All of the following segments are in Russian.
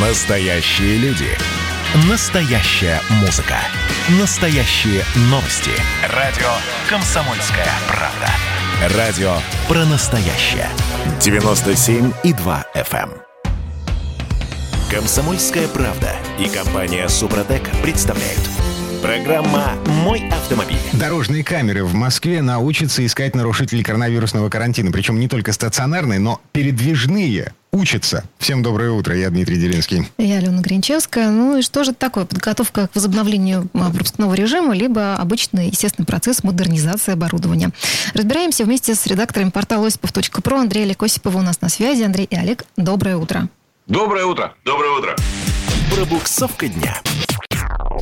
Настоящие люди. Настоящая музыка. Настоящие новости. Радио «Комсомольская правда». Радио про настоящее. 97,2 FM. эм. «Комсомольская правда» и компания «Супротек» представляют. Программа «Мой автомобиль». Дорожные камеры в Москве научатся искать нарушителей коронавирусного карантина. Причем не только стационарные, но передвижные учатся. Всем доброе утро, я Дмитрий Делинский. Я Алена Гринчевская. Ну и что же это такое? Подготовка к возобновлению а, пропускного режима, либо обычный, естественный процесс модернизации оборудования. Разбираемся вместе с редакторами портала осипов.про Андрей Олег Осипова у нас на связи. Андрей и Олег, доброе утро. Доброе утро. Доброе утро. Пробуксовка дня.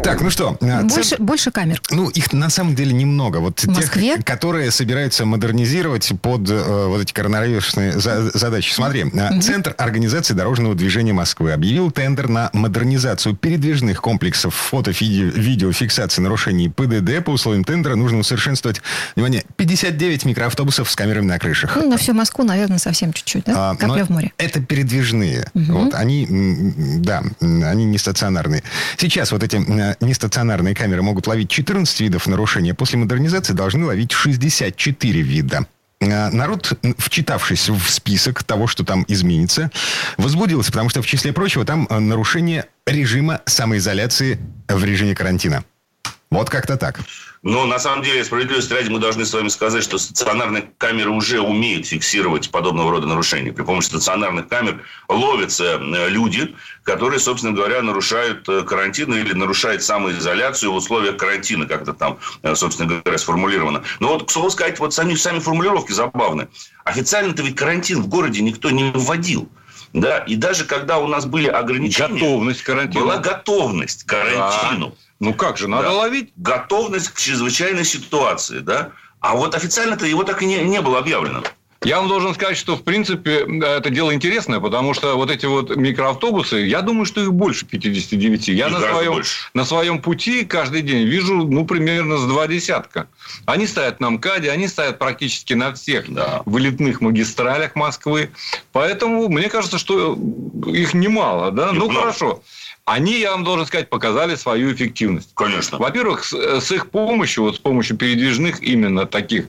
Так, ну что, а, Больше, цен- больше камер. Ну, их на самом деле немного. Вот В Москве? тех, которые собираются модернизировать под э, вот эти коронавирусные за- задачи. Смотри, а, Центр организации дорожного движения Москвы объявил тендер на модернизацию передвижных комплексов фото-видеофиксации нарушений ПДД. По условиям тендера нужно усовершенствовать, внимание, 59 микроавтобусов с камерами на крышах. Ну, на всю Москву, наверное, совсем чуть-чуть, да? А, Капля в море. Это передвижные. Вот, они, да, они не стационарные. Сейчас вот эти м, нестационарные камеры могут ловить 14 видов нарушения. После модернизации должны ловить 64 вида. А, Народ, вчитавшись в список того, что там изменится, возбудился, потому что, в числе прочего, там а, нарушение режима самоизоляции в режиме карантина. Вот как-то так. Но на самом деле, справедливости ради, мы должны с вами сказать, что стационарные камеры уже умеют фиксировать подобного рода нарушения. При помощи стационарных камер ловятся э, люди, которые, собственно говоря, нарушают э, карантин или нарушают самоизоляцию в условиях карантина, как это там, э, собственно говоря, сформулировано. Но вот, к слову сказать, вот сами, сами формулировки забавны. Официально-то ведь карантин в городе никто не вводил. Да, и даже когда у нас были ограничения... Готовность к карантину. Была готовность к карантину. Ну как же, надо Да. ловить. готовность к чрезвычайной ситуации, да? А вот официально-то его так и не, не было объявлено. Я вам должен сказать, что, в принципе, это дело интересное, потому что вот эти вот микроавтобусы, я думаю, что их больше 59. Я Их на своем, больше. на своем пути каждый день вижу, ну, примерно с два десятка. Они стоят на МКАДе, они стоят практически на всех Да. вылетных магистралях Москвы. Поэтому мне кажется, что их немало. Да? Их Ну, много. хорошо. Они, я вам должен сказать, показали свою эффективность. Конечно. Во-первых, с, с их помощью, вот с помощью передвижных именно таких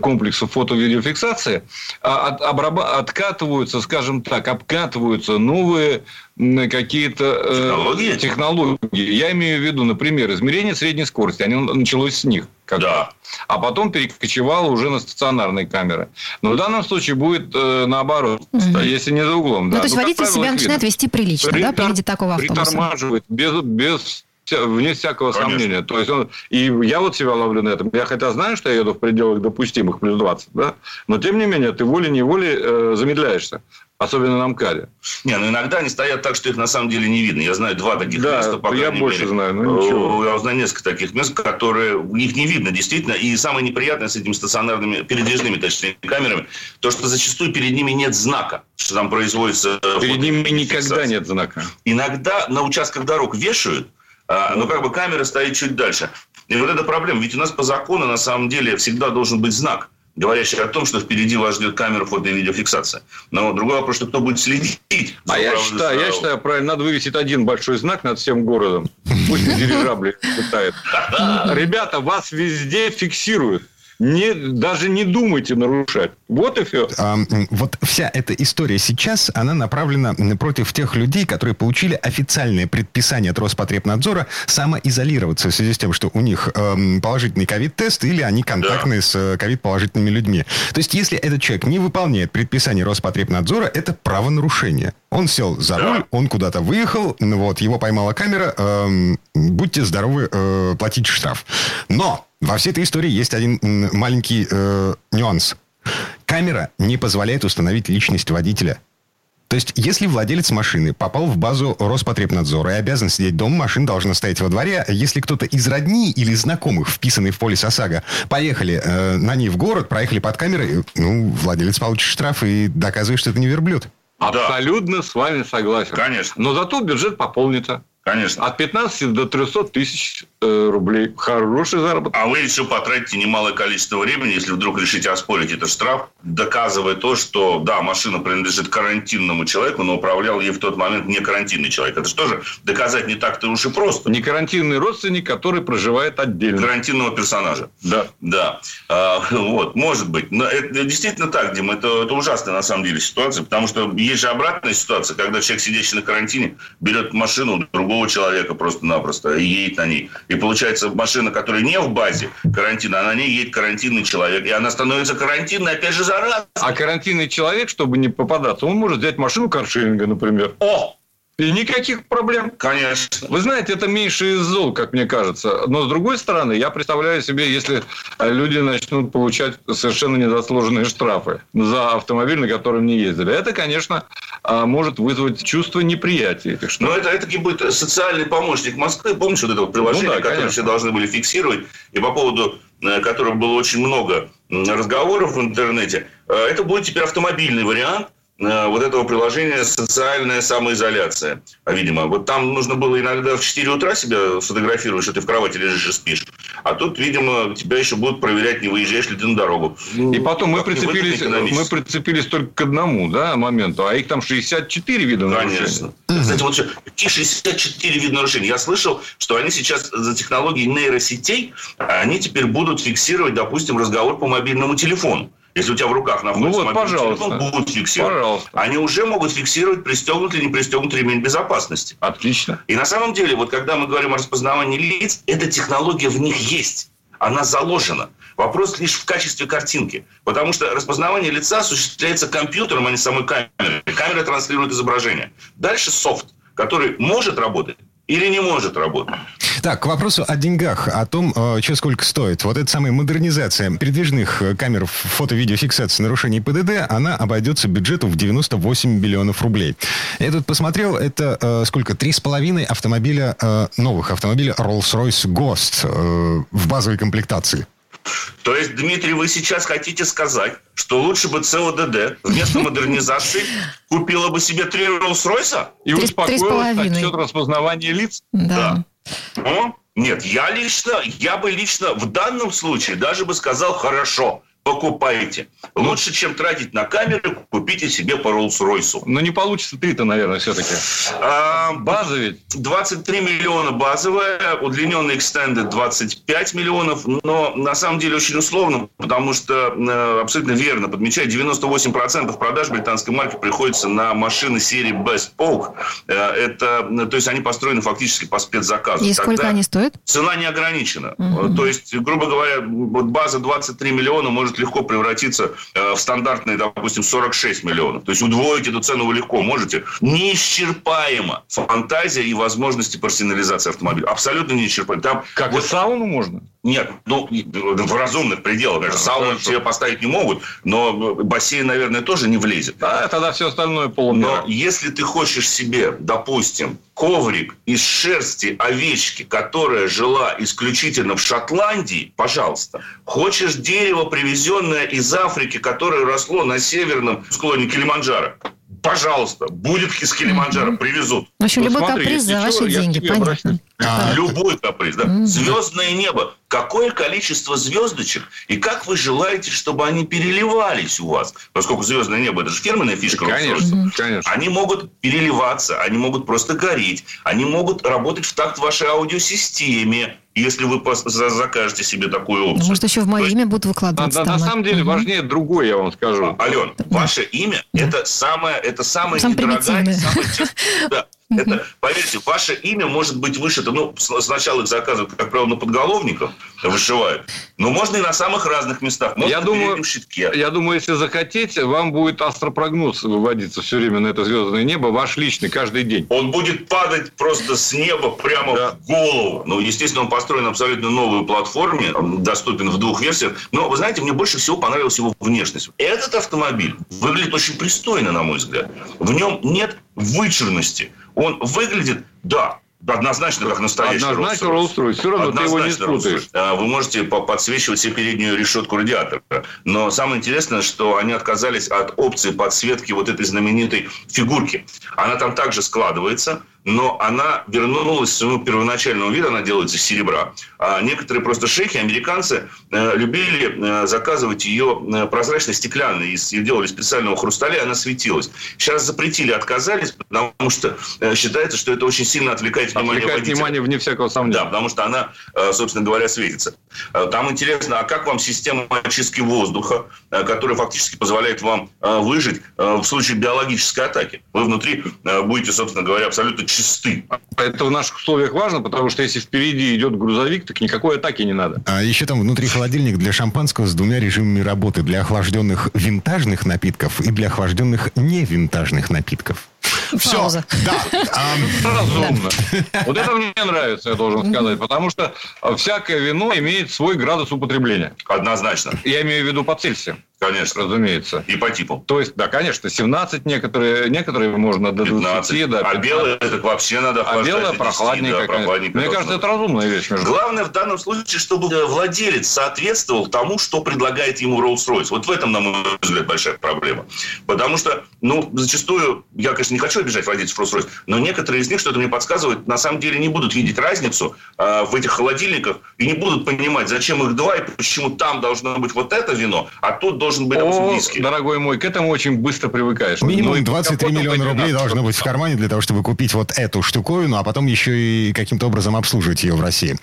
комплексов фото-видеофиксации, а, от- откатываются, скажем так, обкатываются новые какие-то э, Технологии? технологии. Я имею в виду, например, измерение средней скорости. Оно началось с них. как Да. А потом перекочевало уже на стационарные камеры. Но в данном случае будет э, наоборот, если не за углом. Ну, да. то есть Ну, водитель правило, себя их начинает видно. вести прилично, да, при Притор- виде такого автобуса. Притормаживает без, без вне всякого Конечно. сомнения. То есть он, и я вот себя ловлю на этом. Я хотя знаю, что я еду в пределах допустимых плюс 20, да, но тем не менее ты волей-неволей э, замедляешься. Особенно на МКАДе. Не, ну иногда они стоят так, что их на самом деле не видно. Я знаю два таких Да, места, по я крайней больше мере. знаю, но ничего. Я знаю несколько таких мест, которые их не видно действительно. И самое неприятное с этими стационарными, передвижными, точнее, камерами, то, что зачастую перед ними нет знака, что там производится... Перед ними никогда нет знака. Иногда на участках дорог вешают, а, но как бы камера стоит чуть дальше. И вот эта проблема. Ведь у нас по закону на самом деле всегда должен быть знак, говорящий о том, что впереди вас ждет камера фото- и видеофиксация. Но другой вопрос, что кто будет следить. А я считаю, я считаю, правильно, надо вывесить один большой знак над всем городом. Пусть на дирижабле летает. Ребята, вас везде фиксируют. Не, даже не думайте нарушать. Вот и все. А, вот вся эта история сейчас, она направлена против тех людей, которые получили официальное предписание от Роспотребнадзора самоизолироваться в связи с тем, что у них эм, положительный ковид-тест или они контактны с э, ковид-положительными людьми. То есть, если этот человек не выполняет предписание Роспотребнадзора, это правонарушение. Он сел за Да. руль, он куда-то выехал, ну вот, его поймала камера, эм, будьте здоровы, э, платите штраф. Но во всей этой истории есть один маленький э, нюанс. Камера не позволяет установить личность водителя. То есть, если владелец машины попал в базу Роспотребнадзора и обязан сидеть дома, машина должна стоять во дворе. Если кто-то из родни или знакомых, вписанный в полис ОСАГО, поехали э, на ней в город, проехали под камерой, ну, владелец получит штраф и доказывает, что это не верблюд. Абсолютно с вами согласен. Конечно. Но зато бюджет пополнится. Конечно. От 15 до 300 тысяч э, рублей. Хороший заработок. А вы еще потратите немалое количество времени, если вдруг решите оспорить этот штраф, доказывая то, что, да, машина принадлежит карантинному человеку, но управлял ей в тот момент не карантинный человек. Это же тоже доказать не так-то уж и просто. Не карантинный родственник, который проживает отдельно. Карантинного персонажа. Да. Да. А, вот, может быть. Но это действительно так, Дим. Это, это ужасная на самом деле ситуация, потому что есть же обратная ситуация, когда человек, сидящий на карантине, берет машину другого другого человека просто-напросто и едет на ней. И получается, машина, которая не в базе карантина, а на ней едет карантинный человек. И она становится карантинной, опять же, заразной. А карантинный человек, чтобы не попадаться, он может взять машину каршеринга, например. О! И никаких проблем. Конечно. Вы знаете, это меньше из зол, как мне кажется. Но с другой стороны, я представляю себе, если люди начнут получать совершенно незаслуженные штрафы за автомобиль, на котором не ездили. Это, конечно, а, может вызвать чувство неприятия этих штрафов. Но это, это будет социальный помощник Москвы. Помнишь вот это вот приложение, ну, да, которое все должны были фиксировать, и по поводу э, которого было очень много разговоров в интернете. Э, это будет теперь автомобильный вариант – Э, вот этого приложения «Социальная самоизоляция». А, видимо, вот там нужно было иногда в 4 утра себя сфотографировать, что ты в кровати лежишь и спишь. А тут, видимо, тебя еще будут проверять, не выезжаешь ли ты на дорогу. И потом мы прицепились, мы прицепились только к одному да, моменту, а их там 64 вида нарушений. Конечно. Кстати, вот какие 64 вида нарушений? Я слышал, что они сейчас за технологией нейросетей, они теперь будут фиксировать, допустим, разговор по мобильному телефону. Если у тебя в руках находится ну вот, пожалуйста. телефон, будут фиксировать. Пожалуйста. Они уже могут фиксировать, пристегнут или не пристегнут ремень безопасности. Отлично. И на самом деле, вот когда мы говорим о распознавании лиц, эта технология в них есть. Она заложена. Вопрос лишь в качестве картинки. Потому что распознавание лица осуществляется компьютером, а не самой камерой. Камера транслирует изображение. Дальше софт, который может работать или не может работать. Так, к вопросу о деньгах, о том, э, что сколько стоит. Вот эта самая модернизация передвижных э, камер фото-видеофиксации нарушений ПДД, она обойдется бюджету в 98 миллионов рублей. Я тут посмотрел, это э, сколько? Три с половиной автомобиля, э, новых автомобиля Rolls-Royce Ghost э, в базовой комплектации. То есть, Дмитрий, вы сейчас хотите сказать, что лучше бы ЦОДД вместо модернизации купила бы себе три Роллс-Ройса? И успокоилась насчет распознавания лиц? Да. да. Нет, я лично, я бы лично в данном случае даже бы сказал хорошо покупайте. Лучше, чем тратить на камеры, купите себе по Роллс-Ройсу. Но не получится три-то, наверное, все-таки. А, База ведь? 23 миллиона базовая, удлиненный экстендед 25 миллионов, но на самом деле очень условно, потому что э, абсолютно верно подмечает, 98% продаж британской марки приходится на машины серии Best Polk. Э, это, то есть они построены фактически по спецзаказу. И сколько они стоят? Цена не ограничена. Угу. То есть, грубо говоря, вот база 23 миллиона может может легко превратиться э, в стандартные, допустим, 46 миллионов. То есть удвоить эту цену вы легко можете. Неисчерпаема фантазия и возможности персонализации автомобиля. Абсолютно неисчерпаема. Там как вот... и сауну можно? Нет, ну, в разумных пределах. Конечно, сауну себе поставить не могут, но бассейн, наверное, тоже не влезет. Да, тогда все остальное полумира. Но если ты хочешь себе, допустим, коврик из шерсти овечки, которая жила исключительно в Шотландии, пожалуйста. Хочешь дерево, привезенное из Африки, которое росло на северном склоне Килиманджаро, пожалуйста, будет из Килиманджаро, привезут. В общем, любой смотри, каприз за ваши деньги, понятно. А, любой каприз, да. Звездное небо. Какое количество звездочек и как вы желаете, чтобы они переливались у вас? Поскольку звездное небо это же фирменная фишка. Конечно, конечно. Они могут переливаться, они могут просто гореть, они могут работать в такт вашей аудиосистеме если вы закажете себе такую опцию. Может, еще в мое имя будут выкладываться. На, там, на самом деле угу. важнее другое, я вам скажу. Ален, да. ваше имя да. это самое, это самое Сам недорогое, самое да. Это, поверьте, ваше имя может быть вышито, ну, сначала их заказывают, как правило, на подголовниках вышивают, но можно и на самых разных местах. Можно я думаю, щитке. Я думаю, если захотите, вам будет астропрогноз выводиться все время на это звездное небо, ваш личный, каждый день. Он будет падать просто с неба прямо да. в голову. Ну, естественно, он построен на абсолютно новой платформе, доступен в двух версиях. Но, вы знаете, мне больше всего понравилась его внешность. Этот автомобиль выглядит очень пристойно, на мой взгляд. В нем нет вычурности. Он выглядит, да, Однозначно, как настоящий Однозначно Rolls-Royce. Все равно Однозначно ты его не спутаешь. А, вы можете подсвечивать себе переднюю решетку радиатора. Но самое интересное, что они отказались от опции подсветки вот этой знаменитой фигурки. Она там также складывается, но она вернулась к своему первоначальному виду, она делается из серебра. А некоторые просто шейхи, американцы, э, любили э, заказывать ее э, прозрачно стеклянной, ее делали специального хрусталя, и она светилась. Сейчас запретили, отказались, потому что считается, что это очень сильно отвлекает внимание Отвлекает водителя. внимание, вне всякого сомнения. Да, потому что она, собственно говоря, светится. Там интересно, а как вам система очистки воздуха, которая фактически позволяет вам выжить в случае биологической атаки? Вы внутри будете, собственно говоря, абсолютно чисты. Это в наших условиях важно, потому что если впереди идет грузовик, так никакой атаки не надо. А еще там внутри холодильник для шампанского с двумя режимами работы. Для охлажденных винтажных напитков и для охлажденных невинтажных напитков. Все. Пауза. Да. Разумно. Вот это мне нравится, я должен сказать, потому что всякое вино имеет свой градус употребления. Однозначно. Я имею в виду по Цельсию. Конечно. Разумеется. И по типу. То есть, да, конечно, 17 некоторые, некоторые можно до 20, 15. да, а белое это вообще надо А охлаждать белое до 10, прохладненькое, да, конечно. прохладненькое Мне кажется, это разумная вещь. Между. Главное в данном случае, чтобы э, владелец соответствовал тому, что предлагает ему Rolls-Royce. Вот в этом, на мой взгляд, большая проблема. Потому что, ну, зачастую, я, конечно, не хочу обижать владельцев Rolls-Royce, но некоторые из них, что-то мне подсказывает, на самом деле не будут видеть разницу э, в этих холодильниках и не будут понимать, зачем их два и почему там должно быть вот это вино, а тут должен быть виски. дорогой мой, к этому очень быстро привыкаешь. Ну, Минимум и 23 капотом миллиона рублей 12 должно быть в кармане для того, чтобы купить вот эту штуковину, а потом еще и каким-то образом обслуживать ее в России.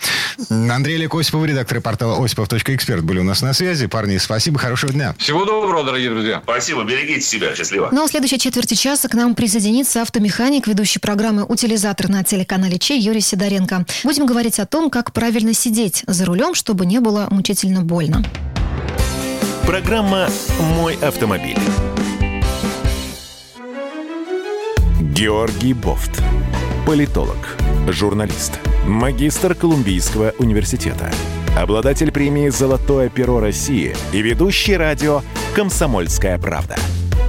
Андрей Олег Осипов, редактор портала осипов.эксперт были у нас на связи. Парни, спасибо, хорошего дня. Всего доброго, дорогие друзья. Спасибо, берегите себя, счастливо. Ну а в следующей четверти часа к нам присоединится автомеханик, ведущий программы «Утилизатор» на телеканале Чей Юрий Сидоренко. Будем говорить о том, как правильно сидеть за рулем, чтобы не было мучительно больно. Программа «Мой автомобиль». Георгий Бофт. Политолог, журналист, магистр Колумбийского университета, обладатель премии «Золотое перо России» и ведущий радио «Комсомольская правда».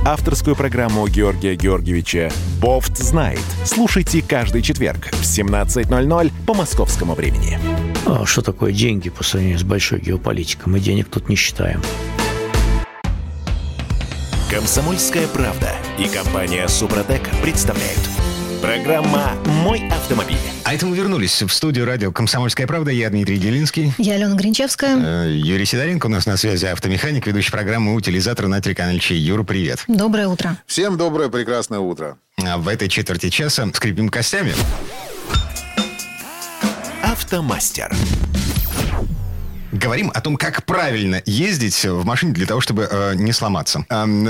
Авторскую программу Георгия Георгиевича «Бофт знает». Слушайте каждый четверг в 17.00 по московскому времени. А что такое деньги по сравнению с большой геополитикой? Мы денег тут не считаем. Комсомольская правда и компания Супротек представляют. Программа «Мой автомобиль». А это мы вернулись в студию радио «Комсомольская правда». Я Дмитрий Делинский. Я Алена Гринчевская. Э, Юрий Сидоренко у нас на связи, автомеханик, ведущий программы «Утилизатор» на телеканале Чей. Юра, привет. Доброе утро. Всем доброе, прекрасное утро. А в этой четверти часа скрипим костями. Автомастер. Говорим о том, как правильно ездить в машине для того, чтобы э, не сломаться.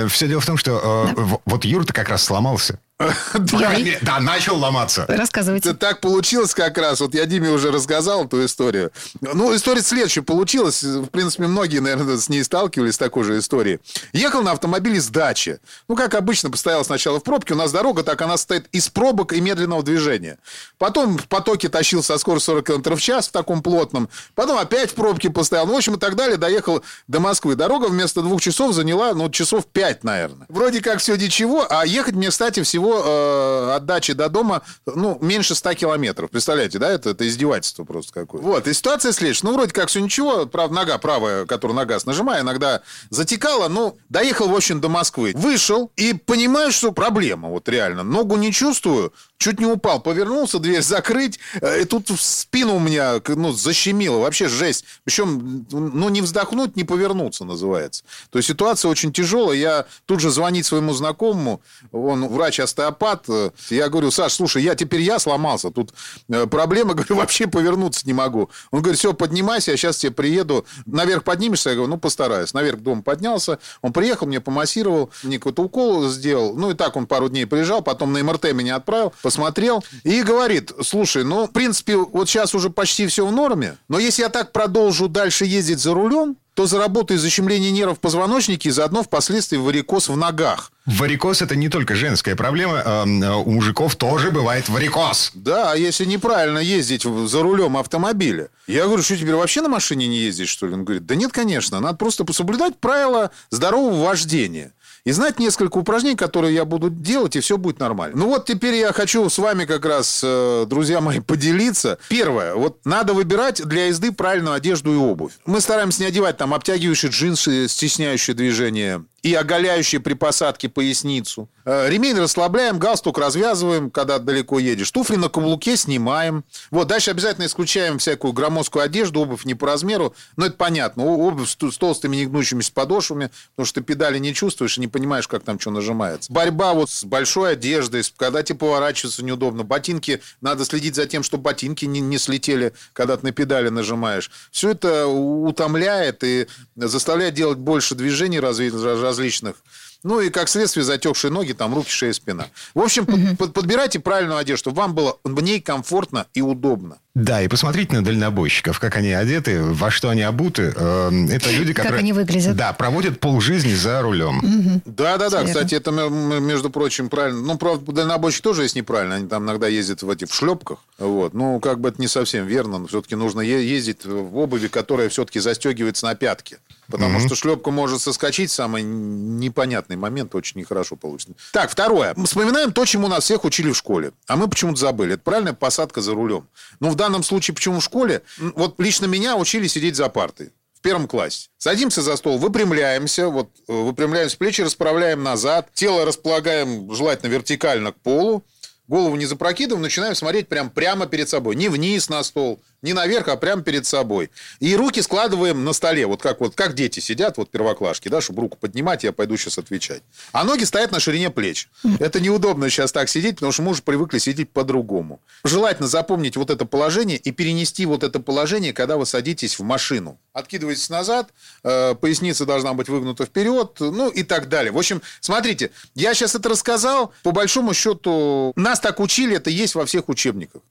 все дело в том, что э, в- вот Юра-то как раз сломался. Мере, Да, начал ломаться. Рассказывайте. Это так получилось как раз. Вот я Диме уже рассказал эту историю. Ну, история следующая получилась. В принципе, многие, наверное, с ней сталкивались с такой же историей. Ехал на автомобиле с дачи. Ну, как обычно, постоял сначала в пробке. У нас дорога так, она стоит из пробок и медленного движения. Потом в потоке тащил со скоростью 40 км в час в таком плотном. Потом опять в пробке постоял. Ну, в общем, и так далее. Доехал до Москвы. Дорога вместо двух часов заняла, ну, часов пять, наверное. Вроде как все ничего, а ехать мне, кстати, всего э, от до дома, ну, меньше 100 километров. Представляете, да? Это, это издевательство просто какое-то. Вот, и ситуация следующая. Ну, вроде как все ничего. Правда, нога правая, которую на газ нажимаю, иногда затекала. Ну, доехал, в общем, до Москвы. Вышел и понимаю, что проблема. Вот реально. Ногу не чувствую. Чуть не упал. Повернулся, дверь закрыть. э, И тут в спину у меня, ну, защемило. Вообще жесть. Причем, ну, не вздохнуть, не повернуться называется. То есть ситуация очень тяжелая. Я тут же звонить своему знакомому. Он врач-остеопат. Я говорю, Саш, слушай, я теперь я сломался. Тут э, проблема, говорю, вообще повернуться не могу. Он говорит, все, поднимайся, я сейчас тебе приеду. Наверх поднимешься? Я говорю, ну, постараюсь. Наверх дом поднялся. Он приехал, мне помассировал, мне какой-то укол сделал. Ну, и так он пару дней приезжал, потом на МРТ меня отправил, посмотрел. И говорит, слушай, ну, в принципе, вот сейчас уже почти все в норме. Но если я так продолжу дальше ездить за рулем, то заработаю защемление нервов в позвоночнике и заодно впоследствии варикоз в ногах. Варикоз это не только женская проблема. эм, э, У мужиков тоже бывает варикоз. Да, а если неправильно ездить за рулем автомобиля? Я говорю, что теперь вообще на машине не ездить, что ли? Он говорит, да нет, конечно, надо просто соблюдать правила здорового вождения. И знать несколько упражнений, которые я буду делать, и все будет нормально. Ну вот теперь я хочу с вами как раз, э, друзья мои, поделиться. Первое. Вот надо выбирать для езды правильную одежду и обувь. Мы стараемся не одевать там обтягивающие джинсы, стесняющие движение, и оголяющие при посадке поясницу. Э, ремень расслабляем, галстук развязываем, когда далеко едешь. Туфли на каблуке снимаем. Вот, дальше обязательно исключаем всякую громоздкую одежду, обувь не по размеру. Но это понятно. Обувь с толстыми негнущимися подошвами, потому что ты педали не чувствуешь и не понимаешь, как там что нажимается. Борьба вот с большой одеждой, когда тебе поворачиваться неудобно. Ботинки, надо следить за тем, чтобы ботинки не, не слетели, когда ты на педали нажимаешь. Все это утомляет и заставляет делать больше движений различных. Ну и как следствие затекшие ноги, там руки, шея, спина. В общем, угу. под, подбирайте правильную одежду, чтобы вам было в ней комфортно и удобно. Да, и посмотрите на дальнобойщиков, как они одеты, во что они обуты. Эм, это люди, которые... Как они выглядят. Да, проводят полжизни за рулем. Да-да-да, кстати, это, между прочим, правильно. Ну, правда, дальнобойщик тоже есть неправильно. Они там иногда ездят в этих в шлепках. Вот. Ну, как бы это не совсем верно. Но все-таки нужно ездить в обуви, которая все-таки застегивается на пятки. Потому mm-hmm. что шлепка может соскочить в самый непонятный момент, очень нехорошо получится. Так, второе. Мы вспоминаем то, чему нас всех учили в школе. А мы почему-то забыли. Это правильная посадка за рулем. Ну, в данном случае, почему в школе? Вот лично меня учили сидеть за партой в первом классе. Садимся за стол, выпрямляемся, вот э, выпрямляемся, плечи расправляем назад, тело располагаем желательно вертикально к полу, голову не запрокидываем, начинаем смотреть прям прямо перед собой. Не вниз на стол, не наверх, а прямо перед собой. И руки складываем на столе, вот как, вот как дети сидят, вот первоклашки, да, чтобы руку поднимать, я пойду сейчас отвечать. А ноги стоят на ширине плеч. Это неудобно сейчас так сидеть, потому что мы уже привыкли сидеть по-другому. Желательно запомнить вот это положение и перенести вот это положение, когда вы садитесь в машину. Откидываетесь назад, э, поясница должна быть выгнута вперед, ну и так далее. В общем, смотрите, я сейчас это рассказал, по большому счету, нас так учили, это есть во всех учебниках.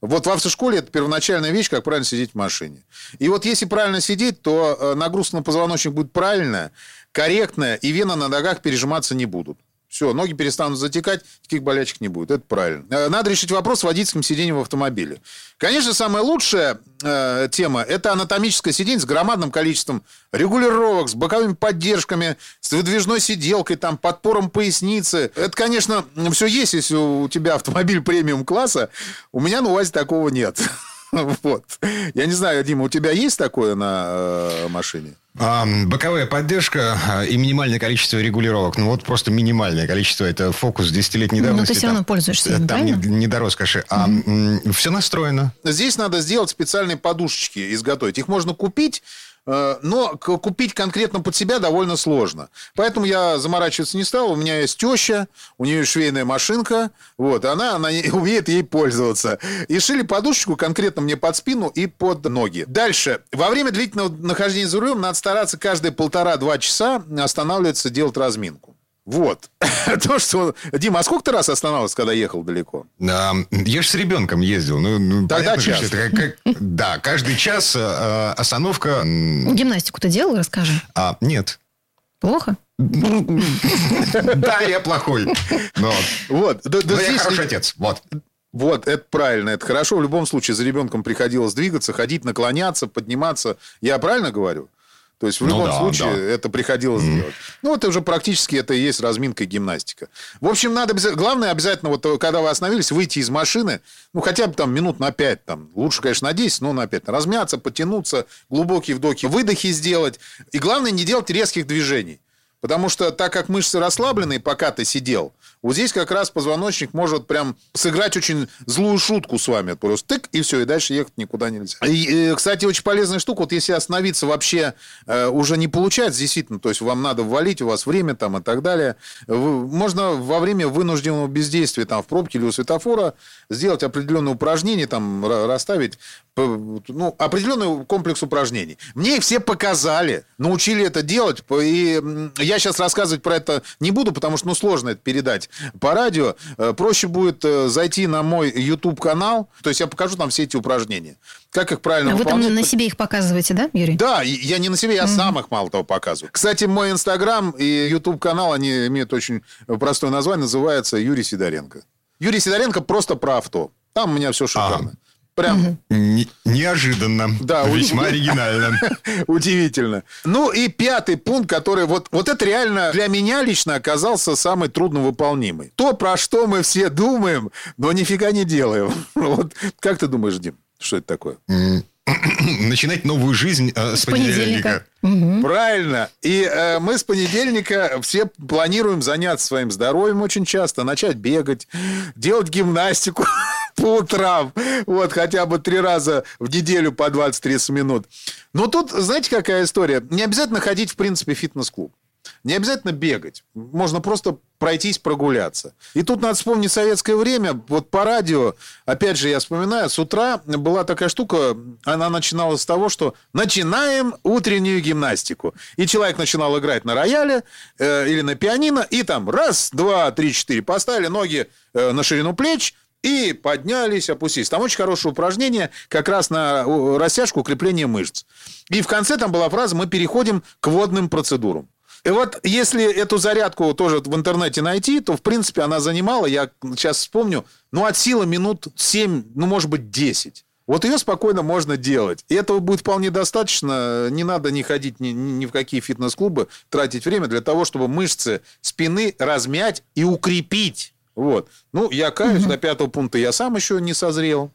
Вот в автошколе это первоначальная вещь, как правильно сидеть в машине. И вот если правильно сидеть, то э, нагрузка на позвоночник будет правильная, корректная, и вены на ногах пережиматься не будут. Все, ноги перестанут затекать, таких болячек не будет. Это правильно. Э, надо решить вопрос с водительским сиденьем в автомобиле. Конечно, самая лучшая э, тема – это анатомическое сиденье с громадным количеством регулировок, с боковыми поддержками, с выдвижной сиделкой, там, подпором поясницы. Это, конечно, все есть, если у тебя автомобиль премиум-класса. У меня на УАЗе такого нет. Вот. Я не знаю, Дима, у тебя есть такое на э, машине? А, боковая поддержка а, и минимальное количество регулировок. Ну, вот просто минимальное количество. Это фокус десятилетней давности. Ну, ты все равно пользуешься им, Там не, не до роскоши. А mm-hmm. все настроено. Здесь надо сделать специальные подушечки, изготовить. Их можно купить Э, но купить конкретно под себя довольно сложно. Поэтому я заморачиваться не стал. У меня есть теща, у нее швейная машинка, вот, она, она умеет ей пользоваться. И шили подушечку конкретно мне под спину и под ноги. Дальше. Во время длительного нахождения за рулем надо стараться каждые полтора-два часа останавливаться, делать разминку. Вот. То, что... Дима, а сколько ты раз останавливался, когда ехал далеко? А, я же с ребенком ездил. Ну, ну, Тогда час. Это, как, да, каждый час э, остановка... Гимнастику ты делал, расскажи. А, нет. Плохо? Да, я плохой. Но, вот. Но я хороший отец. Вот. Вот, это правильно, это хорошо. В любом случае за ребенком приходилось двигаться, ходить, наклоняться, подниматься. Я правильно говорю? То есть в ну любом ну, да, случае да. это приходилось mm. делать. Ну, это уже практически это и есть разминка и гимнастика. В общем, надо. Главное обязательно, вот когда вы остановились, выйти из машины, ну, хотя бы там минут на 5, там, лучше, конечно, на 10, но на 5. Размяться, потянуться, глубокие вдохи, выдохи сделать. И главное, не делать резких движений. Потому что так как мышцы расслаблены, пока ты сидел, вот здесь как раз позвоночник может прям сыграть очень злую шутку с вами. Просто тык, и все, и дальше ехать никуда нельзя. И, кстати, очень полезная штука. Вот если остановиться вообще э, уже не получается, действительно, то есть вам надо ввалить, у вас время там и так далее. Вы, можно во время вынужденного бездействия там в пробке или у светофора сделать определенные упражнения, там расставить ну, определенный комплекс упражнений. Мне их все показали, научили это делать. И я сейчас рассказывать про это не буду, потому что ну, сложно это передать по радио. Э, проще будет э, зайти на мой YouTube-канал. То есть я покажу там все эти упражнения. Как их правильно а Вы выполнять. там на себе их показываете, да, Юрий? Да, я не на себе, я mm-hmm. сам их мало того показываю. Кстати, мой Инстаграм и YouTube-канал, они имеют очень простое название, называется Юрий Сидоренко. Юрий Сидоренко просто про авто. Там у меня все шикарно. Ага. Прям Не- неожиданно. Да, Весьма оригинально. Удивительно. Ну и пятый пункт, который вот, вот это реально для меня лично оказался самый трудновыполнимый. То, про что мы все думаем, но нифига не делаем. Вот как ты думаешь, Дим, что это такое? Начинать новую жизнь э, с С понедельника. понедельника. Правильно. И э, мы с понедельника все планируем заняться своим здоровьем очень часто, начать бегать, делать гимнастику по утрам. Вот, хотя бы три раза в неделю по 20-30 минут. Но тут, знаете, какая история? Не обязательно ходить, в принципе, в фитнес-клуб. Не обязательно бегать. Можно просто пройтись, прогуляться. И тут надо вспомнить советское время. Вот по радио, опять же, я вспоминаю, с утра была такая штука, она начиналась с того, что начинаем утреннюю гимнастику. И человек начинал играть на рояле э, или на пианино, и там раз, два, три, четыре, поставили ноги э, на ширину плеч, и поднялись, опустились. Там очень хорошее упражнение как раз на растяжку, укрепление мышц. И в конце там была фраза «Мы переходим к водным процедурам». И вот если эту зарядку тоже в интернете найти, то, в принципе, она занимала, я сейчас вспомню, ну, от силы минут 7, ну, может быть, 10. Вот ее спокойно можно делать. И этого будет вполне достаточно. Не надо не ходить ни, ни в какие фитнес-клубы, тратить время для того, чтобы мышцы спины размять и укрепить. Вот. Ну, я каюсь, до пятого пункта я сам еще не созрел.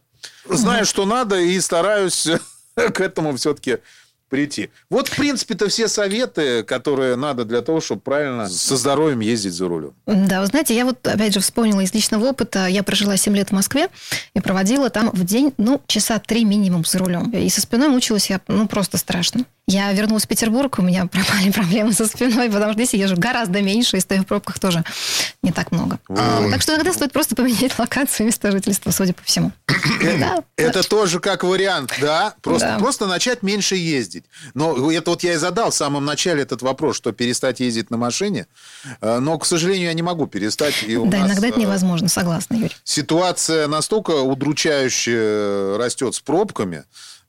Знаю, что надо, и стараюсь к этому все-таки прийти. Вот, в принципе-то, все советы, которые надо для того, чтобы правильно со здоровьем ездить за рулем. Да, вы знаете, я вот, опять же, вспомнила из личного опыта. Я прожила 7 лет в Москве и проводила там в день, ну, часа три минимум за рулем. И со спиной мучилась я, ну, просто страшно. Я вернулась в Петербург, у меня пропали проблемы со спиной, потому что здесь я езжу гораздо меньше, и стою в пробках тоже не так много. А, Так что иногда стоит просто поменять локацию места жительства, судя по всему. Да. Это тоже как вариант, да. Просто, Да. просто начать меньше ездить. Но это вот я и задал в самом начале этот вопрос, что перестать ездить на машине. Э, Но, к сожалению, я не могу перестать. И Да, нас, иногда это э, невозможно, согласна, Юрий. Ситуация настолько удручающе растет с пробками.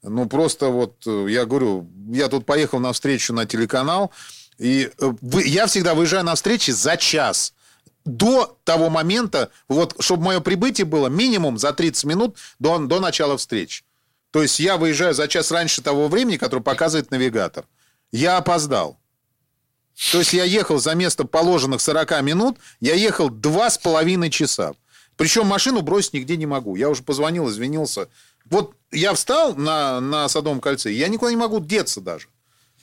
Ну, просто вот, э, я говорю, я тут поехал на встречу на телеканал, и э, я всегда выезжаю на встречи за час. До того момента, вот, чтобы мое прибытие было минимум за 30 минут до, до начала встречи. То есть я выезжаю за час раньше того времени, которое показывает навигатор. Я опоздал. То есть я ехал за место положенных 40 минут, я ехал два с половиной часа. Причем машину бросить нигде не могу. Я уже позвонил, извинился. Вот я встал на, на Садовом кольце, я никуда не могу деться даже.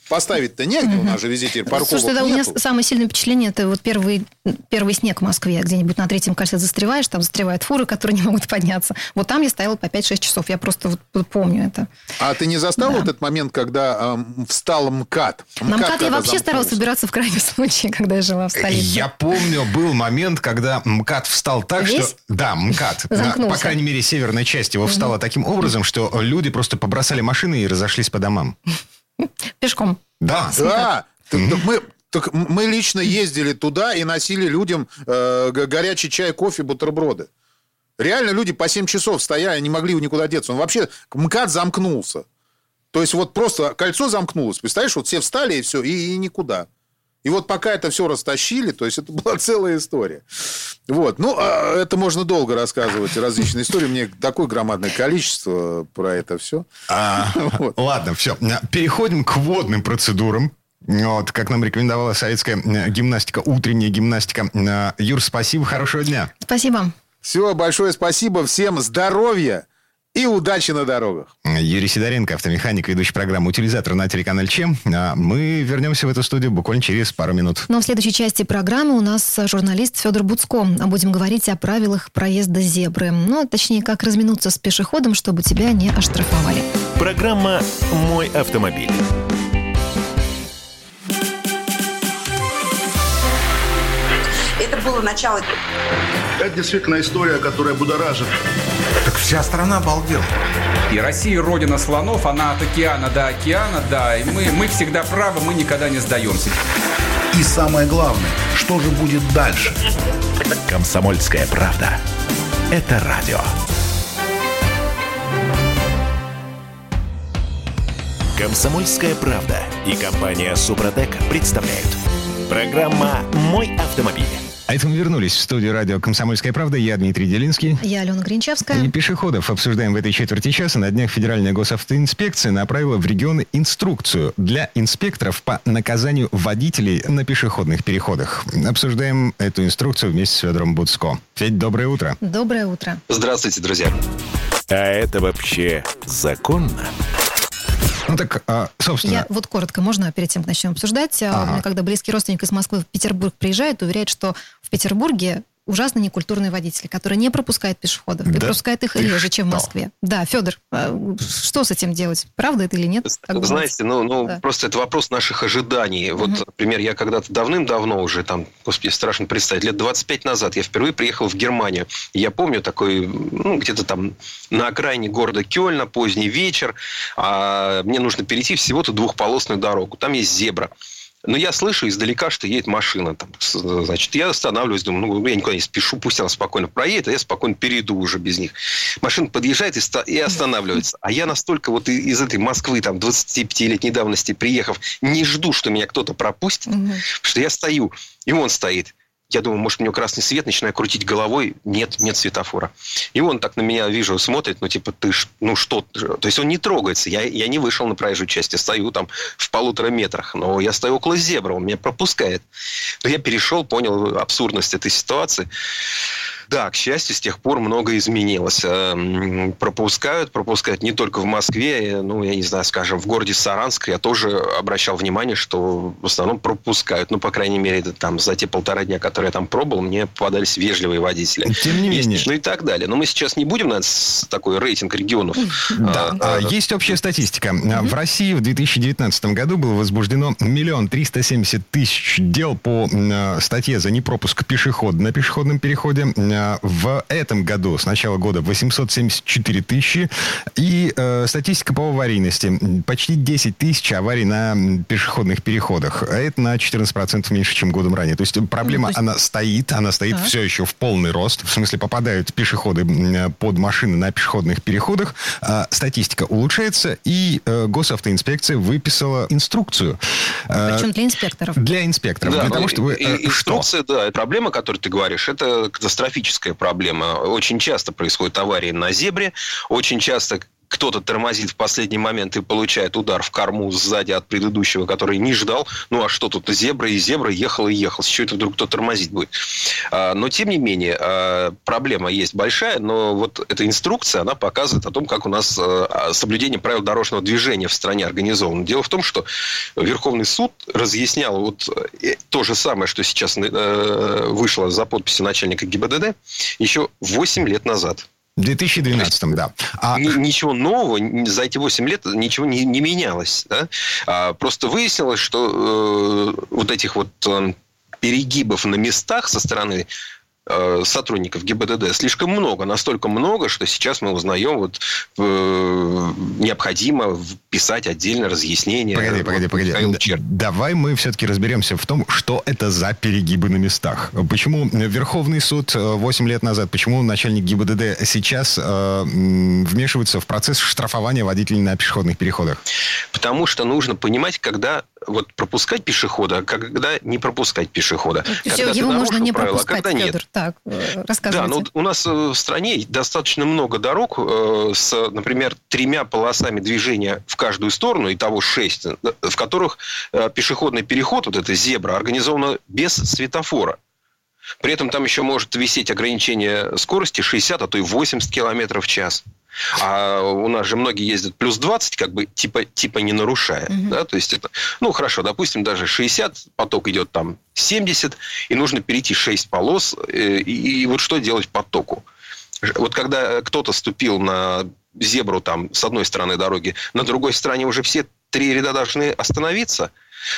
Поставить-то негде, у нас же везде теперь парковок Слушайте, да, у меня самое сильное впечатление это вот первый, первый снег в Москве. Где-нибудь на третьем кольце застреваешь, там застревают фуры, которые не могут подняться. Вот там я стояла по 5-6 часов. Я просто вот помню это. А ты не застал Да. вот этот момент, когда эм, встал МКАД? На МКАД я вообще старалась убираться в крайнем случае, когда я жила в столице. Я помню, был момент, когда МКАД встал так, Весь? что... Да, МКАД. на-. По крайней мере, северная часть его встала таким образом, что люди просто побросали машины и разошлись по домам. Пешком. Да. Да, мы, так мы лично ездили туда и носили людям э, горячий чай, кофе, бутерброды. Реально люди по 7 часов стояли, не могли никуда деться. Он вообще, МКАД замкнулся. То есть вот просто кольцо замкнулось. Представляешь, вот все встали и все, и, и никуда. И вот пока это все растащили, то есть это была целая история. Вот. Ну, а это можно долго рассказывать, различные истории. Мне такое громадное количество про это все. А, Вот. Ладно, все. Переходим к водным процедурам. Вот, как нам рекомендовала советская э, гимнастика, утренняя гимнастика. Э, Юр, спасибо, хорошего дня. Спасибо. Все, большое спасибо. Всем здоровья и удачи на дорогах. Юрий Сидоренко, автомеханик, ведущий программы «Утилизатор» на телеканале ЧЕМ. А Мы вернемся в эту студию буквально через пару минут. Но в следующей части программы у нас журналист Федор Буцко. Будем говорить о правилах проезда зебры. Ну, точнее, как разминуться с пешеходом, чтобы тебя не оштрафовали. Программа «Мой автомобиль». Это было начало Это действительно история, которая будоражит. Так вся страна обалдела. И Россия родина слонов, она от океана до океана, да. И мы, мы всегда правы, мы никогда не сдаемся. И самое главное, что же будет дальше? «Комсомольская правда». Это радио. «Комсомольская правда» и компания «Супротек» представляют. Программа «Мой автомобиль». А это мы вернулись в студию радио «Комсомольская правда». Я Дмитрий Делинский. Я Алена Гринчевская. И пешеходов обсуждаем в этой четверти часа. На днях Федеральная госавтоинспекция направила в регионы инструкцию для инспекторов по наказанию водителей на пешеходных переходах. Обсуждаем эту инструкцию вместе с Федором Буцко. Федь, доброе утро. Доброе утро. Здравствуйте, друзья. А это вообще законно? Ну так, а, собственно... Я вот коротко, можно перед тем, как начнем обсуждать. А, Ага. У меня, когда близкий родственник из Москвы в Петербург приезжает, уверяет, что в Петербурге ужасно некультурные водители, которые не пропускают пешеходов. И Да пропускают их ты реже, чем в что? Москве. Да, Федор, а, что с этим делать? Правда это или нет? Как? Знаете, ну, ну Да. просто это вопрос наших ожиданий. Вот, например, я когда-то давным-давно уже, там, господи, страшно представить, лет 25 назад я впервые приехал в Германию. И Я помню такой, ну, где-то там на окраине города Кёльна, поздний вечер, а мне нужно перейти всего-то двухполосную дорогу. Там есть зебра. Но я слышу издалека, что едет машина. Там, значит, я останавливаюсь, думаю, ну, я никуда не спешу, пусть она спокойно проедет, а я спокойно перейду уже без них. Машина подъезжает и, ста- и останавливается. А я настолько вот из этой Москвы, там, 25-летней давности приехав, не жду, что меня кто-то пропустит, Мгм. что я стою, и он стоит. Я думаю, может, у него красный свет, начинаю крутить головой. Нет, нет светофора. И он так на меня, вижу, смотрит, ну, типа, ты, ж- ну, что? ты же?» То есть, он не трогается. Я, я не вышел на проезжую часть, я стою там в полутора метрах. Но я стою около зебра, он меня пропускает. Но я перешел, понял абсурдность этой ситуации. Да, к счастью, с тех пор много изменилось. Эм, Пропускают, пропускают не только в Москве, э, ну, я не знаю, скажем, в городе Саранск я тоже обращал внимание, что в основном пропускают. Ну, по крайней мере, это там за те полтора дня, которые я там пробовал, мне попадались вежливые водители. Тем не Есть, менее. Ну и так далее. Но мы сейчас не будем, наверное, такой рейтинг регионов. Да, А, а, есть общая статистика. А, В России в 2019 году было возбуждено миллион триста семьдесят тысяч дел по а, статье за непропуск пешехода на пешеходном переходе. А, В этом году, с начала года, 874 тысячи. И э, статистика по аварийности. Почти 10 тысяч аварий на пешеходных переходах. А это на 14% меньше, чем годом ранее. То есть проблема, Ну, то есть- она стоит, она стоит Так. все еще в полный рост. В смысле, попадают пешеходы м, под машины на пешеходных переходах. А, статистика улучшается, и э, госавтоинспекция выписала инструкцию. э, Причем для инспекторов. для инспекторов. Да, для ну, того, чтобы... и- э, инструкция, да, проблема, о которой ты говоришь, это катастрофическая проблема. Очень часто происходят аварии на зебре, очень часто кто-то тормозит в последний момент и получает удар в корму сзади от предыдущего, который не ждал. Ну, а что тут, зебра и зебра, ехал и ехал. С чего это вдруг кто тормозить будет? А, Но, тем не менее, а, проблема есть большая, но вот эта инструкция, она показывает о том, как у нас а, соблюдение правил дорожного движения в стране организовано. Дело в том, что Верховный суд разъяснял вот э, то же самое, что сейчас э, вышло за подписью начальника ГИБДД еще 8 лет назад. В 2012, да. А, Ни- ничего нового за эти 8 лет ничего не, не менялось. да. А, просто выяснилось, что э, вот этих вот э, перегибов на местах со стороны сотрудников ГИБДД слишком много, настолько много, что сейчас мы узнаем, вот э, необходимо писать отдельное разъяснение. Погоди, погоди, Вот погоди. Михаил Чер- Давай мы все-таки разберемся в том, что это за перегибы на местах. Почему Верховный суд 8 лет назад, почему начальник ГИБДД сейчас э, вмешивается в процесс штрафования водителей на пешеходных переходах? Потому что нужно понимать, когда вот пропускать пешехода, а когда не пропускать пешехода. То есть Когда его можно не правила, а пропускать, когда нет. Федор. Так, э, Да, рассказывайте. но у нас э, в стране достаточно много дорог э, с, например, тремя полосами движения в каждую сторону, и того шесть, в которых пешеходный переход, вот эта зебра, организована без светофора. При этом там еще может висеть ограничение скорости 60, а то и 80 километров в час. А у нас же многие ездят плюс 20, как бы типа, типа не нарушая. Да? То есть это, ну хорошо, допустим, даже 60, поток идет там 70, и нужно перейти 6 полос. э, И, и вот что делать потоку? Вот когда кто-то ступил на зебру там с одной стороны дороги, на другой стороне уже все три ряда должны остановиться.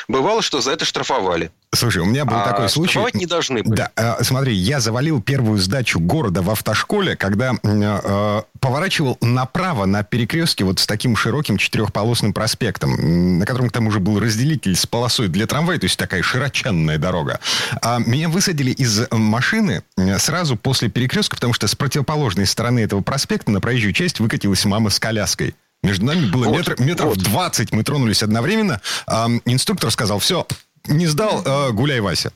Бывало, что за это штрафовали. Слушай, у меня был А такой случай. штрафовать не должны были. Да, э, смотри, я завалил первую сдачу города в автошколе, когда м, э, поворачивал направо на перекрестке вот с таким широким четырехполосным проспектом, на котором к тому же был разделитель с полосой для трамвая, то есть такая широченная дорога. А меня высадили из машины э, сразу после перекрестка, потому что с противоположной стороны этого проспекта на проезжую часть выкатилась мама с коляской. Между нами было Вот, метр- метров вот. 20, мы тронулись одновременно. А, инструктор сказал, все, не сдал, э, гуляй, Вася.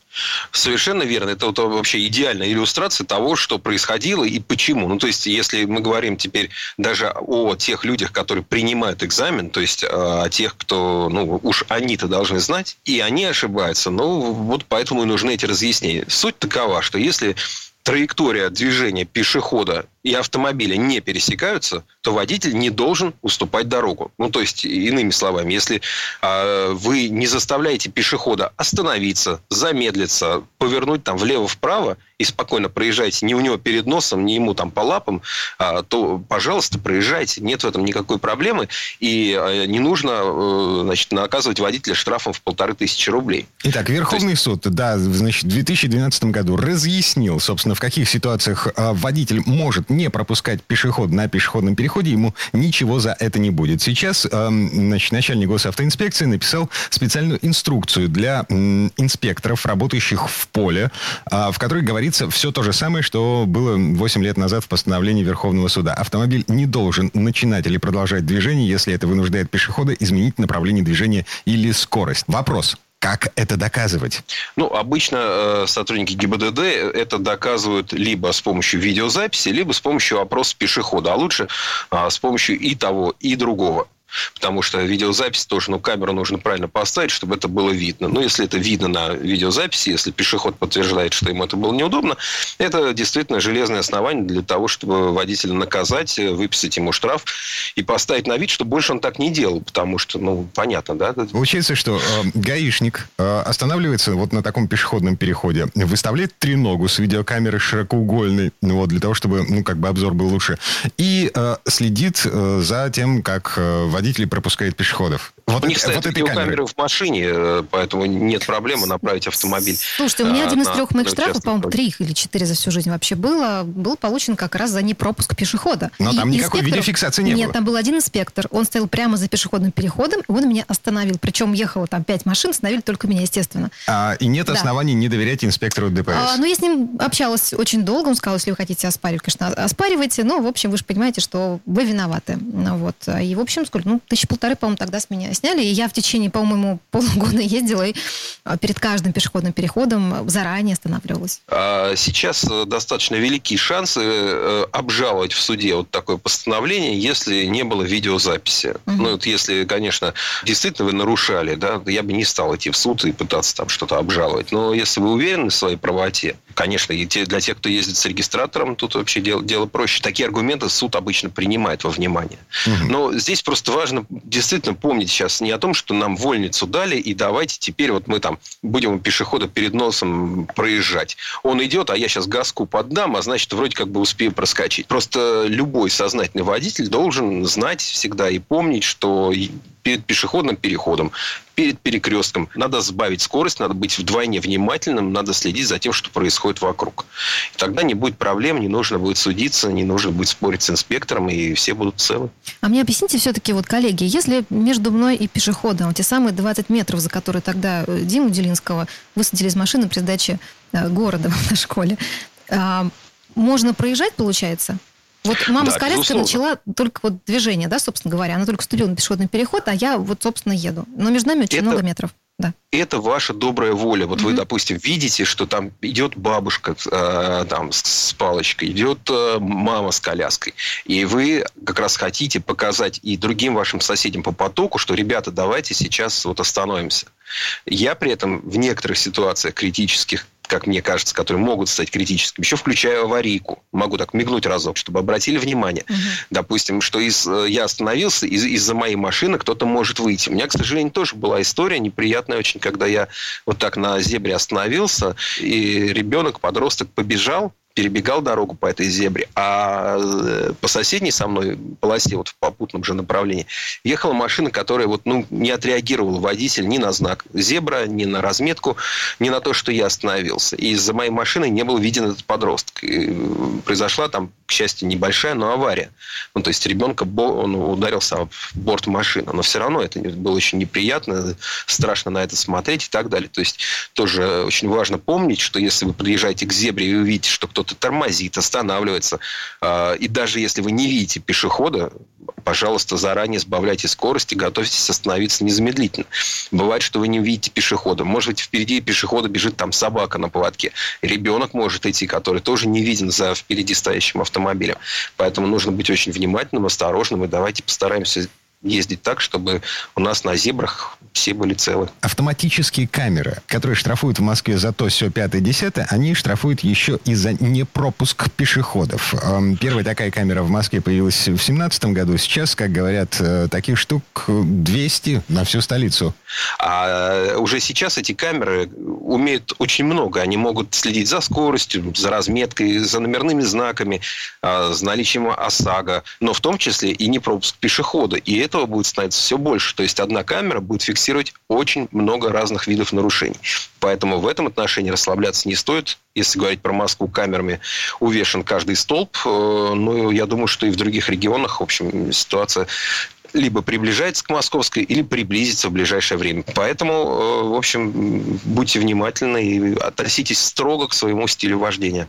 Совершенно верно. Это вот вообще идеальная иллюстрация того, что происходило и почему. Ну, то есть, если мы говорим теперь даже о тех людях, которые принимают экзамен, то есть о тех, кто, ну, уж они-то должны знать, и они ошибаются, ну, вот поэтому и нужны эти разъяснения. Суть такова, что если траектория движения пешехода и автомобиля не пересекаются, то водитель не должен уступать дорогу. Ну, то есть, иными словами, если э, вы не заставляете пешехода остановиться, замедлиться, повернуть там влево-вправо и спокойно проезжаете не у него перед носом, не ему там по лапам, э, то, пожалуйста, проезжайте. Нет в этом никакой проблемы. И э, не нужно э, значит, наказывать водителя штрафом в полторы тысячи рублей. Итак, Верховный есть... суд, да, значит, в 2012 году разъяснил, собственно, в каких ситуациях водитель может не пропускать пешеход на пешеходном переходе, ему ничего за это не будет. Сейчас эм, значит, начальник госавтоинспекции написал специальную инструкцию для инспекторов, работающих в поле, а, в которой говорится все то же самое, что было 8 лет назад в постановлении Верховного суда. Автомобиль не должен начинать или продолжать движение, если это вынуждает пешехода изменить направление движения или скорость. Вопрос. Как это доказывать? Ну, обычно э, сотрудники ГИБДД это доказывают либо с помощью видеозаписи, либо с помощью опроса пешехода, а лучше э, с помощью и того, и другого. Потому что видеозапись тоже, ну, камеру нужно правильно поставить, чтобы это было видно. Но если это видно на видеозаписи, если пешеход подтверждает, что ему это было неудобно, это действительно железное основание для того, чтобы водителя наказать, выписать ему штраф и поставить на вид, что больше он так не делал. Потому что, ну, понятно, да? Получается, что э, гаишник э, останавливается вот на таком пешеходном переходе, выставляет треногу с видеокамеры широкоугольной, ну, вот, для того, чтобы, ну, как бы обзор был лучше, и э, следит э, за тем, как э, водителей пропускает пешеходов. Вот У них стоят вот видеокамеры в машине, э, поэтому нет проблемы направить автомобиль. Слушайте, у меня а, один из трех моих штрафов, по-моему, три или четыре за всю жизнь вообще было, был получен как раз за непропуск пешехода. Но и там никакой видеофиксации не нет, было. Нет, там был один инспектор, он стоял прямо за пешеходным переходом, и он меня остановил. Причем ехало там пять машин, остановили только меня, естественно. А, и нет да. оснований не доверять инспектору ДПС? А, ну, я с ним общалась очень долго, он сказал, если вы хотите оспаривать, конечно, оспаривайте, но, в общем, вы же понимаете, что вы виноваты. Ну, вот. И, в общем, сколько? Ну, тысячи полторы, по-моему, тогда с меня сняли, и я в течение по-моему, полугода ездила и а, перед каждым пешеходным переходом заранее останавливалась. А сейчас э, достаточно велики шансы э, обжаловать в суде вот такое постановление, если не было видеозаписи. Угу. Ну, вот если, конечно, действительно вы нарушали, да, я бы не стал идти в суд и пытаться там что-то обжаловать. Но если вы уверены в своей правоте, конечно, и для тех, кто ездит с регистратором, тут вообще дело, дело проще. Такие аргументы суд обычно принимает во внимание. Угу. Но здесь просто важно действительно помнить сейчас не о том, что нам вольницу дали, и давайте теперь вот мы там будем пешехода перед носом проезжать. Он идет, а я сейчас газку поддам, а значит, вроде как бы успею проскочить. Просто любой сознательный водитель должен знать всегда и помнить, что перед пешеходным переходом, перед перекрестком. Надо сбавить скорость, надо быть вдвойне внимательным, надо следить за тем, что происходит вокруг. И тогда не будет проблем, не нужно будет судиться, не нужно будет спорить с инспектором, и все будут целы. А мне объясните все-таки, вот, коллеги, если между мной и пешеходом те самые 20 метров, за которые тогда э, Диму Делинского высадили из машины при сдаче э, города на школе, а, можно проезжать, получается? Вот мама да, с коляской начала только вот движение, да, собственно говоря. Она только ступила на пешеходный переход, а я вот, собственно, еду. Но между нами очень это, много метров. Да. Это ваша добрая воля. Вот mm-hmm. вы, допустим, видите, что там идет бабушка э, там, с палочкой, идет э, мама с коляской. И вы как раз хотите показать и другим вашим соседям по потоку, что, ребята, давайте сейчас вот остановимся. Я при этом в некоторых ситуациях критических как мне кажется, которые могут стать критическими, еще включая аварийку. Могу так мигнуть разок, чтобы обратили внимание. Угу. Допустим, что из, э, я остановился, из, из-за моей машины кто-то может выйти. У меня, к сожалению, тоже была история неприятная очень, когда я вот так на зебре остановился, и ребенок, подросток побежал, перебегал дорогу по этой зебре, а э, по соседней со мной полосе, вот в попутном же направлении, ехала машина, которая вот, ну, не отреагировал водитель ни на знак зебра, ни на разметку, ни на то, что я остановился. И из-за моей машины не был виден этот подросток. И произошла там, к счастью, небольшая, но авария. Ну, то есть ребенка он ударился в борт машины. Но все равно это было очень неприятно, страшно на это смотреть и так далее. То есть тоже очень важно помнить, что если вы подъезжаете к зебре и увидите, что кто-то кто-то тормозит, останавливается. А, и даже если вы не видите пешехода, пожалуйста, заранее сбавляйте скорость и готовьтесь остановиться незамедлительно. Бывает, что вы не видите пешехода. Может быть, впереди пешехода бежит там собака на поводке. Ребенок может идти, который тоже не виден за впереди стоящим автомобилем. Поэтому нужно быть очень внимательным, осторожным, и давайте постараемся ездить так, чтобы у нас на зебрах все были целы. Автоматические камеры, которые штрафуют в Москве за то, все пятое, десятое, они штрафуют еще и за непропуск пешеходов. Эм, первая такая камера в Москве появилась в семнадцатом году. Сейчас, как говорят, э, таких штук 200 на всю столицу. А уже сейчас эти камеры умеют очень много. Они могут следить за скоростью, за разметкой, за номерными знаками, за наличием ОСАГО, но в том числе и непропуск пешехода. И этого будет становиться все больше. То есть одна камера будет фиксировать очень много разных видов нарушений. Поэтому в этом отношении расслабляться не стоит. Если говорить про Москву, камерами увешан каждый столб. Ну, я думаю, что и в других регионах, в общем, ситуация либо приближается к московской, или приблизится в ближайшее время. Поэтому, э, в общем, будьте внимательны и относитесь строго к своему стилю вождения.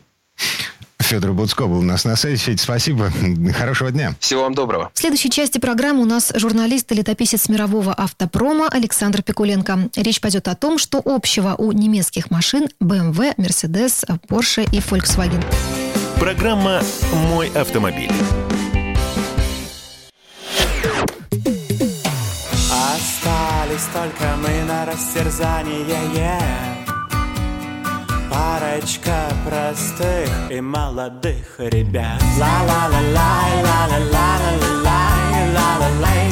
Федор Буцко был у нас на связи. Федь, спасибо. Хорошего дня. Всего вам доброго. В следующей части программы у нас журналист и летописец мирового автопрома Александр Пикуленко. Речь пойдет о том, что общего у немецких машин BMW, Mercedes, Porsche и Volkswagen. Программа «Мой автомобиль». Остались только мы на растерзание yeah. Парочка простых и молодых ребят. Ла-ла-ла-лай, ла-ла-ла-ла-ла-лай, ла-ла-лай.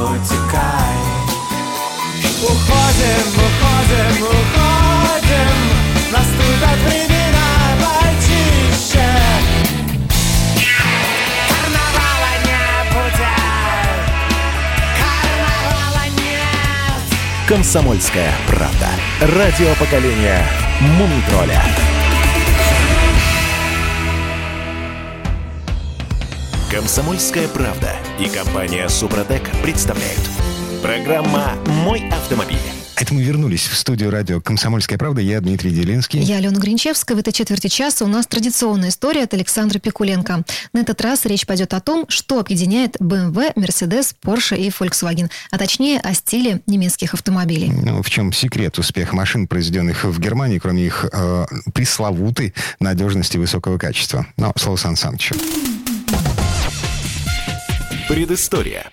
Утекай. Уходим, уходим, уходим. Наступят времена почище «Комсомольская правда». Радио поколения Мумитроля. «Комсомольская правда» и компания «Супротек» представляют. Программа «Мой автомобиль». Это мы вернулись в студию радио «Комсомольская правда». Я Дмитрий Делинский. Я Алена Гринчевская. В этой четверти часа у нас традиционная история от Александра Пикуленко. На этот раз речь пойдет о том, что объединяет BMW, Mercedes, Porsche и Volkswagen, а точнее о стиле немецких автомобилей. Ну, в чем секрет успеха машин, произведенных в Германии, кроме их э, пресловутой надежности и высокого качества? Но слово Сан Санычу. Предыстория.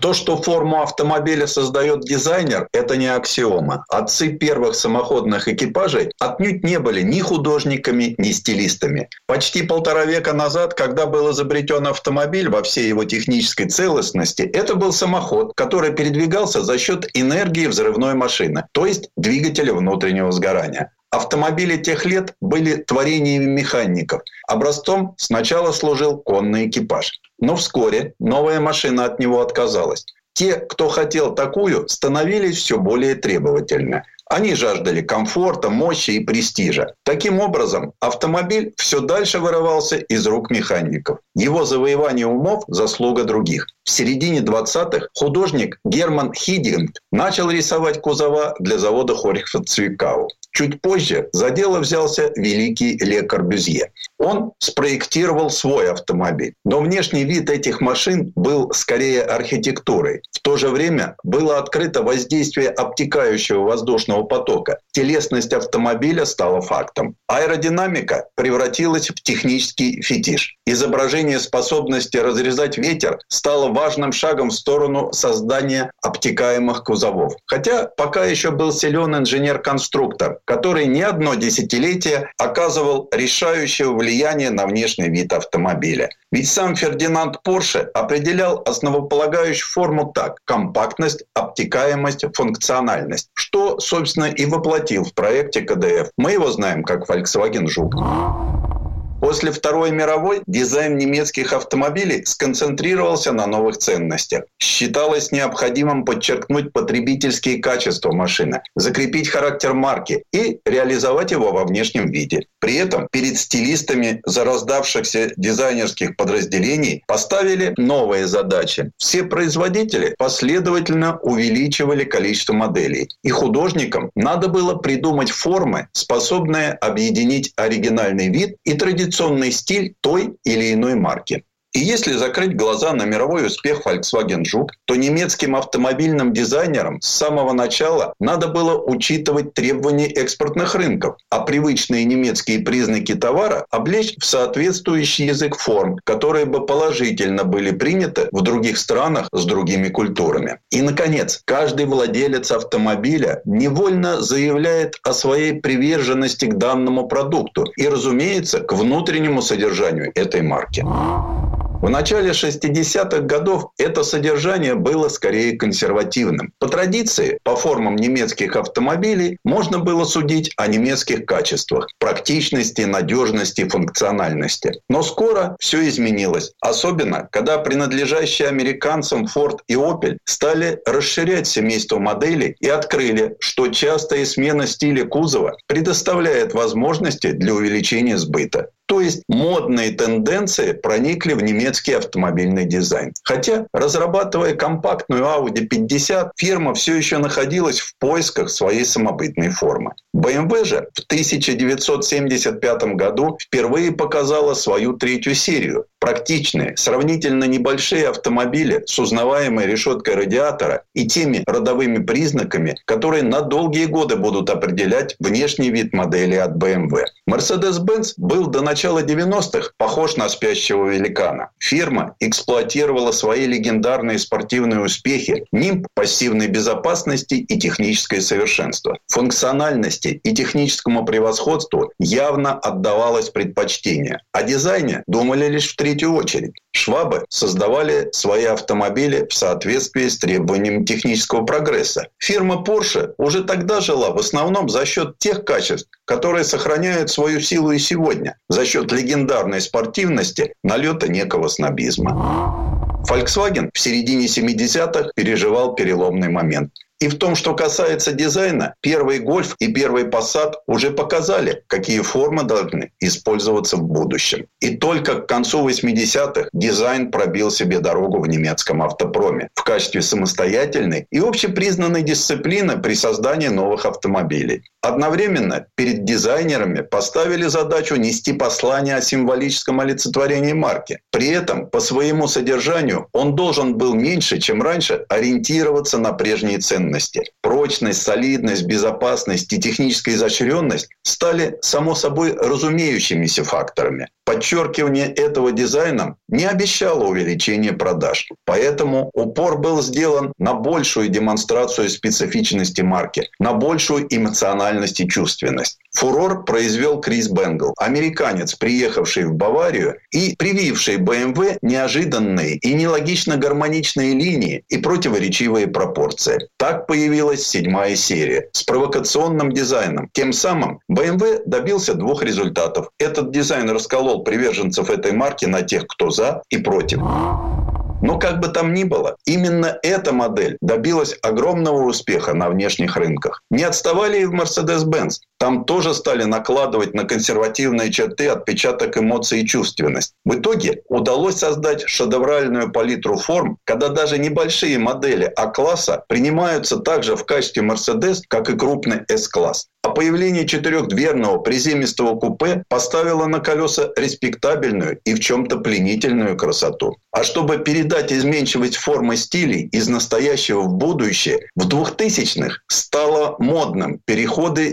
То, что форму автомобиля создает дизайнер, это не аксиома. Отцы первых самоходных экипажей отнюдь не были ни художниками, ни стилистами. Почти полтора века назад, когда был изобретен автомобиль во всей его технической целостности, это был самоход, который передвигался за счет энергии взрывной машины, то есть двигателя внутреннего сгорания. Автомобили тех лет были творениями механиков. Образцом сначала служил конный экипаж. Но вскоре новая машина от него отказалась. Те, кто хотел такую, становились все более требовательны. Они жаждали комфорта, мощи и престижа. Таким образом, автомобиль все дальше вырывался из рук механиков. Его завоевание умов – заслуга других. В середине 20-х художник Герман Хидинг начал рисовать кузова для завода Хорихфа Цвикау. Чуть позже за дело взялся великий Ле Корбюзье. Он спроектировал свой автомобиль. Но внешний вид этих машин был скорее архитектурой. В то же время было открыто воздействие обтекающего воздушного потока. Телесность автомобиля стала фактом. Аэродинамика превратилась в технический фетиш. Изображение способности разрезать ветер стало важным шагом в сторону создания обтекаемых кузовов. Хотя пока еще был силен инженер-конструктор, который не одно десятилетие оказывал решающее влияние на внешний вид автомобиля. Ведь сам Фердинанд Порше определял основополагающую форму так – компактность, обтекаемость, функциональность, что, собственно, и воплотил в проекте КДФ. Мы его знаем как Volkswagen Жук. После Второй мировой дизайн немецких автомобилей сконцентрировался на новых ценностях. Считалось необходимым подчеркнуть потребительские качества машины, закрепить характер марки и реализовать его во внешнем виде. При этом перед стилистами зараздавшихся дизайнерских подразделений поставили новые задачи. Все производители последовательно увеличивали количество моделей. И художникам надо было придумать формы, способные объединить оригинальный вид и традиционный стиль той или иной марки. И если закрыть глаза на мировой успех Volkswagen Жук, то немецким автомобильным дизайнерам с самого начала надо было учитывать требования экспортных рынков, а привычные немецкие признаки товара облечь в соответствующий язык форм, которые бы положительно были приняты в других странах с другими культурами. И, наконец, каждый владелец автомобиля невольно заявляет о своей приверженности к данному продукту и, разумеется, к внутреннему содержанию этой марки. В начале 60-х годов это содержание было скорее консервативным. По традиции, по формам немецких автомобилей можно было судить о немецких качествах – практичности, надежности, функциональности. Но скоро все изменилось. Особенно, когда принадлежащие американцам Ford и Opel стали расширять семейство моделей и открыли, что частая смена стиля кузова предоставляет возможности для увеличения сбыта. То есть модные тенденции проникли в немецкий автомобильный дизайн. Хотя, разрабатывая компактную Audi 50, фирма все еще находилась в поисках своей самобытной формы. BMW же в 1975 году впервые показала свою третью серию. Практичные, сравнительно небольшие автомобили с узнаваемой решеткой радиатора и теми родовыми признаками, которые на долгие годы будут определять внешний вид модели от BMW. Mercedes-Benz был до начала 90-х похож на спящего великана. Фирма эксплуатировала свои легендарные спортивные успехи, нимб пассивной безопасности и техническое совершенство. Функциональности и техническому превосходству явно отдавалось предпочтение. О дизайне думали лишь в третью очередь. Швабы создавали свои автомобили в соответствии с требованиями технического прогресса. Фирма Porsche уже тогда жила в основном за счет тех качеств, которые сохраняют свою силу и сегодня, за счет легендарной спортивности, налета некого снобизма. Volkswagen в середине 70-х переживал переломный момент. И в том, что касается дизайна, первый гольф и первый посад уже показали, какие формы должны использоваться в будущем. И только к концу 80-х дизайн пробил себе дорогу в немецком автопроме в качестве самостоятельной и общепризнанной дисциплины при создании новых автомобилей. Одновременно перед дизайнерами поставили задачу нести послание о символическом олицетворении марки. При этом по своему содержанию он должен был меньше, чем раньше, ориентироваться на прежние ценности. Прочность, солидность, безопасность и техническая изощренность стали само собой разумеющимися факторами. Подчеркивание этого дизайном не обещало увеличения продаж. Поэтому упор был сделан на большую демонстрацию специфичности марки, на большую эмоциональность и чувственность. Фурор произвел Крис Бенгл, американец, приехавший в Баварию и прививший BMW неожиданные и нелогично гармоничные линии и противоречивые пропорции. Так появилась седьмая серия с провокационным дизайном. Тем самым BMW добился двух результатов. Этот дизайн расколол приверженцев этой марки на тех, кто за и против. Но как бы там ни было, именно эта модель добилась огромного успеха на внешних рынках. Не отставали и в Mercedes-Benz. Там тоже стали накладывать на консервативные черты отпечаток эмоций и чувственность. В итоге удалось создать шедевральную палитру форм, когда даже небольшие модели А-класса принимаются также в качестве Mercedes, как и крупный S-класс. А появление четырехдверного приземистого купе поставило на колеса респектабельную и в чем-то пленительную красоту. А чтобы передать изменчивость формы стилей из настоящего в будущее, в 2000-х стало модным переходы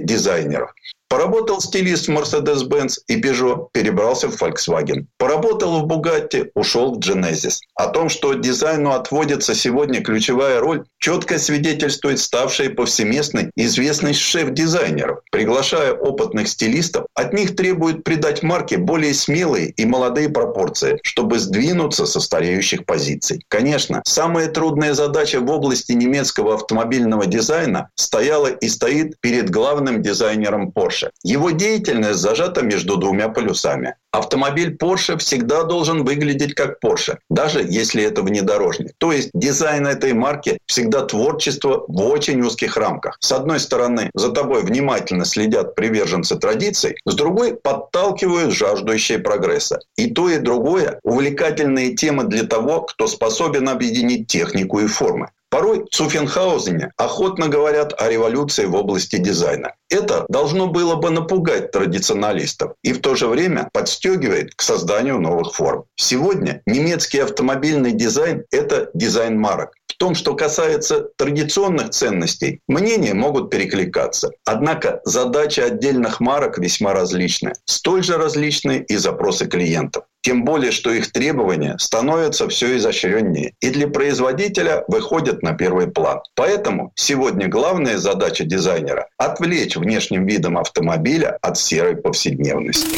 compañeros. Поработал стилист в Mercedes-Benz и Peugeot, перебрался в Volkswagen. Поработал в Bugatti, ушел в Genesis. О том, что дизайну отводится сегодня ключевая роль, четко свидетельствует ставшая повсеместной известность шеф-дизайнеров. Приглашая опытных стилистов, от них требуют придать марке более смелые и молодые пропорции, чтобы сдвинуться со стареющих позиций. Конечно, самая трудная задача в области немецкого автомобильного дизайна стояла и стоит перед главным дизайнером Porsche. Его деятельность зажата между двумя полюсами. Автомобиль Porsche всегда должен выглядеть как Porsche, даже если это внедорожник. То есть дизайн этой марки всегда творчество в очень узких рамках. С одной стороны, за тобой внимательно следят приверженцы традиций, с другой подталкивают жаждущие прогресса. И то, и другое – увлекательные темы для того, кто способен объединить технику и формы. Порой в Цуффенхаузене охотно говорят о революции в области дизайна. Это должно было бы напугать традиционалистов и в то же время подстегивает к созданию новых форм. Сегодня немецкий автомобильный дизайн – это дизайн марок. В том, что касается традиционных ценностей, мнения могут перекликаться. Однако задача отдельных марок весьма различны. Столь же различны и запросы клиентов. Тем более, что их требования становятся все изощреннее и для производителя выходят на первый план. Поэтому сегодня главная задача дизайнера – отвлечь внешним видом автомобиля от серой повседневности.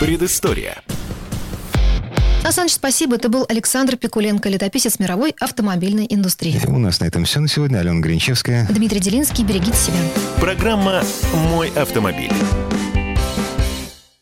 Предыстория. Асанч, спасибо. Это был Александр Пикуленко, летописец мировой автомобильной индустрии. У нас на этом все на сегодня. Алена Гринчевская. Дмитрий Делинский, берегите себя. Программа «Мой автомобиль».